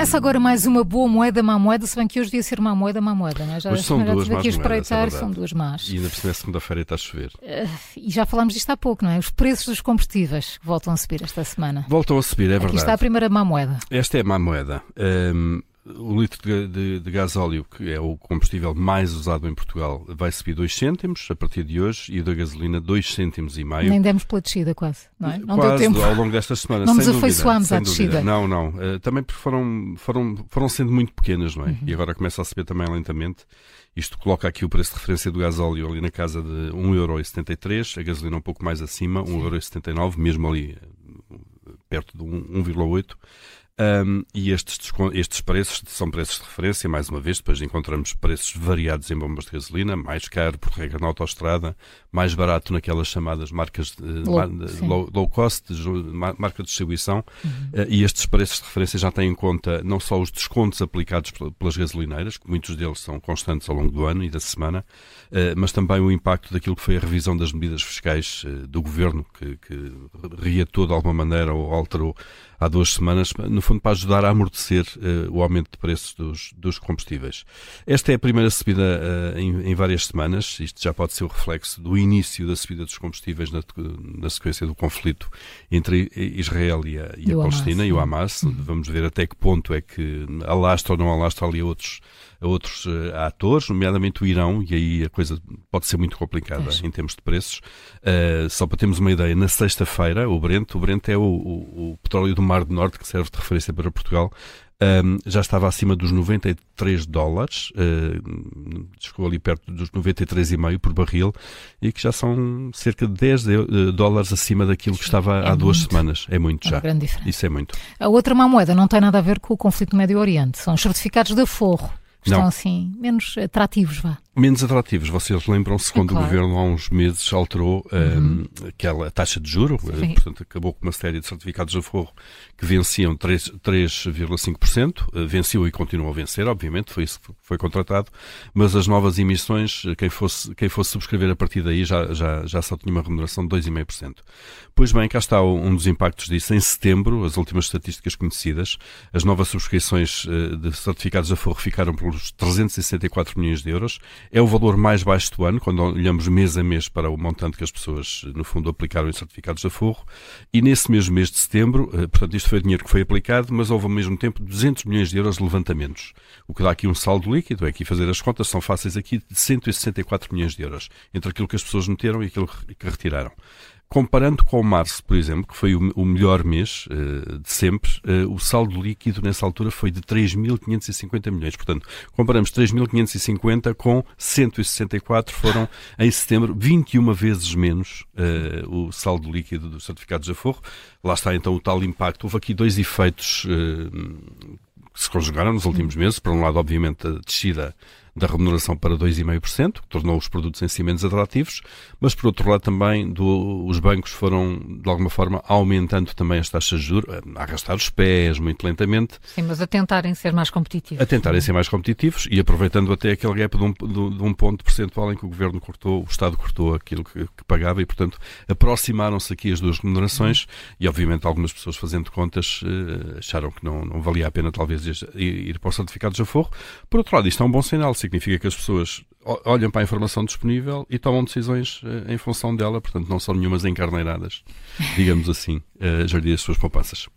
Começa agora mais uma boa moeda, má moeda, se bem que hoje devia ser má moeda, má moeda, não é? Já, hoje são já duas aqui a espreitar, é são duas más. E ainda por cima, segunda-feira está a chover. Uh, e já falámos disto há pouco, não é? Os preços dos combustíveis voltam a subir esta semana. Voltam a subir, é aqui verdade. está a primeira má moeda. Esta é a má moeda. Um, o litro de, de, de gás óleo, que é o combustível mais usado em Portugal, vai subir 2 cêntimos a partir de hoje e o da gasolina 2 cêntimos e meio. Nem demos pela descida quase, não é? Não quase, deu tempo. ao longo destas semanas. Não nos afeiçoámos à descida. Não, não. Uh, também porque foram, foram, foram sendo muito pequenas, não é? Uhum. E agora começa a subir também lentamente. Isto coloca aqui o preço de referência do gás óleo ali na casa de 1,73€, a gasolina um pouco mais acima, 1,79€, mesmo ali eh, perto de 1,8€. Um, e estes, estes preços são preços de referência, mais uma vez, depois encontramos preços variados em bombas de gasolina, mais caro por regra na autostrada, mais barato naquelas chamadas marcas de, low, low, low, cost, de, marca de distribuição, uhum. uh, e estes preços de referência já têm em conta não só os descontos aplicados pelas gasolineiras, que muitos deles são constantes ao longo do ano e da semana, uh, mas também o impacto daquilo que foi a revisão das medidas fiscais uh, do governo, que, que reatou de alguma maneira ou alterou há duas semanas, no fundo para ajudar a amortecer uh, o aumento de preços dos, dos, combustíveis. Esta é a primeira subida uh, em, em, várias semanas, isto já pode ser o reflexo do início da subida dos combustíveis na, na sequência do conflito entre Israel e a, e a Palestina Hamas. e o Hamas. Uhum. Vamos ver até que ponto é que alastra ou não alastra ali outros a outros uh, atores, nomeadamente o Irão, e aí a coisa pode ser muito complicada em termos de preços. Uh, só para termos uma ideia, na sexta-feira, o Brent, o Brent é o, o, o, petróleo do Mar do Norte que serve de referência para Portugal, um, já estava acima dos 93 dólares, uh, chegou ali perto dos 93,5 por barril, e que já são cerca de 10 dólares acima daquilo que estava é há duas semanas. É muito é já. grande diferença. Isso é muito. A outra má moeda não tem nada a ver com o conflito no Médio Oriente, são os certificados de estão não. assim menos atrativos, vá menos atrativos. Vocês lembram-se quando é claro. o governo há uns meses alterou uhum. um, aquela taxa de juro, eh, Sim. portanto acabou com uma série de certificados de aforro que venciam 3,5%, eh, venceu e continuou a vencer, obviamente, foi isso que foi contratado, mas as novas emissões, eh, quem fosse, quem fosse subscrever a partir daí já, já, já só tinha uma remuneração de 2,5%. Pois bem, cá está um dos impactos disso. Em setembro, as últimas estatísticas conhecidas, as novas subscrições de certificados de aforro ficaram pelos 364 milhões de euros, é o valor mais baixo do ano, quando olhamos mês a mês para o montante que as pessoas, no fundo, aplicaram em certificados de aforro. E nesse mesmo mês de setembro, eh, portanto, isto foi dinheiro que foi aplicado, mas houve ao mesmo tempo 200 milhões de euros de levantamentos. O que dá aqui um saldo líquido, é aqui fazer as contas, são fáceis aqui, de 164 milhões de euros, entre aquilo que as pessoas meteram e aquilo que retiraram. Comparando com março, por exemplo, que foi o, melhor mês uh, de sempre, uh, o saldo líquido nessa altura foi de 3.550 milhões. Portanto, comparamos 3.550 com 164, foram em setembro 21 vezes menos uh, o saldo líquido dos certificados de aforro. Lá está então o tal impacto. Houve aqui dois efeitos que se conjugaram nos últimos meses. Por um lado, obviamente, a descida da remuneração para 2,5%, que tornou os produtos em si menos atrativos, mas por outro lado também do, os bancos foram, de alguma forma, aumentando também as taxas de juros, a arrastar os pés muito lentamente. Sim, mas a tentarem ser mais competitivos. A tentarem ser mais competitivos e aproveitando até aquele gap de um, de um ponto percentual em que o Governo cortou, o Estado cortou aquilo que, que pagava e, portanto, aproximaram-se aqui as duas remunerações e, obviamente, algumas pessoas fazendo contas eh, acharam que não, não valia a pena talvez ir, ir para o certificado de aforro. Por outro lado, isto é um bom sinal significa que as pessoas olham para a informação disponível e tomam decisões uh, em função dela, portanto não são nenhumas encarneiradas, digamos assim, a uh, gerir as suas poupanças.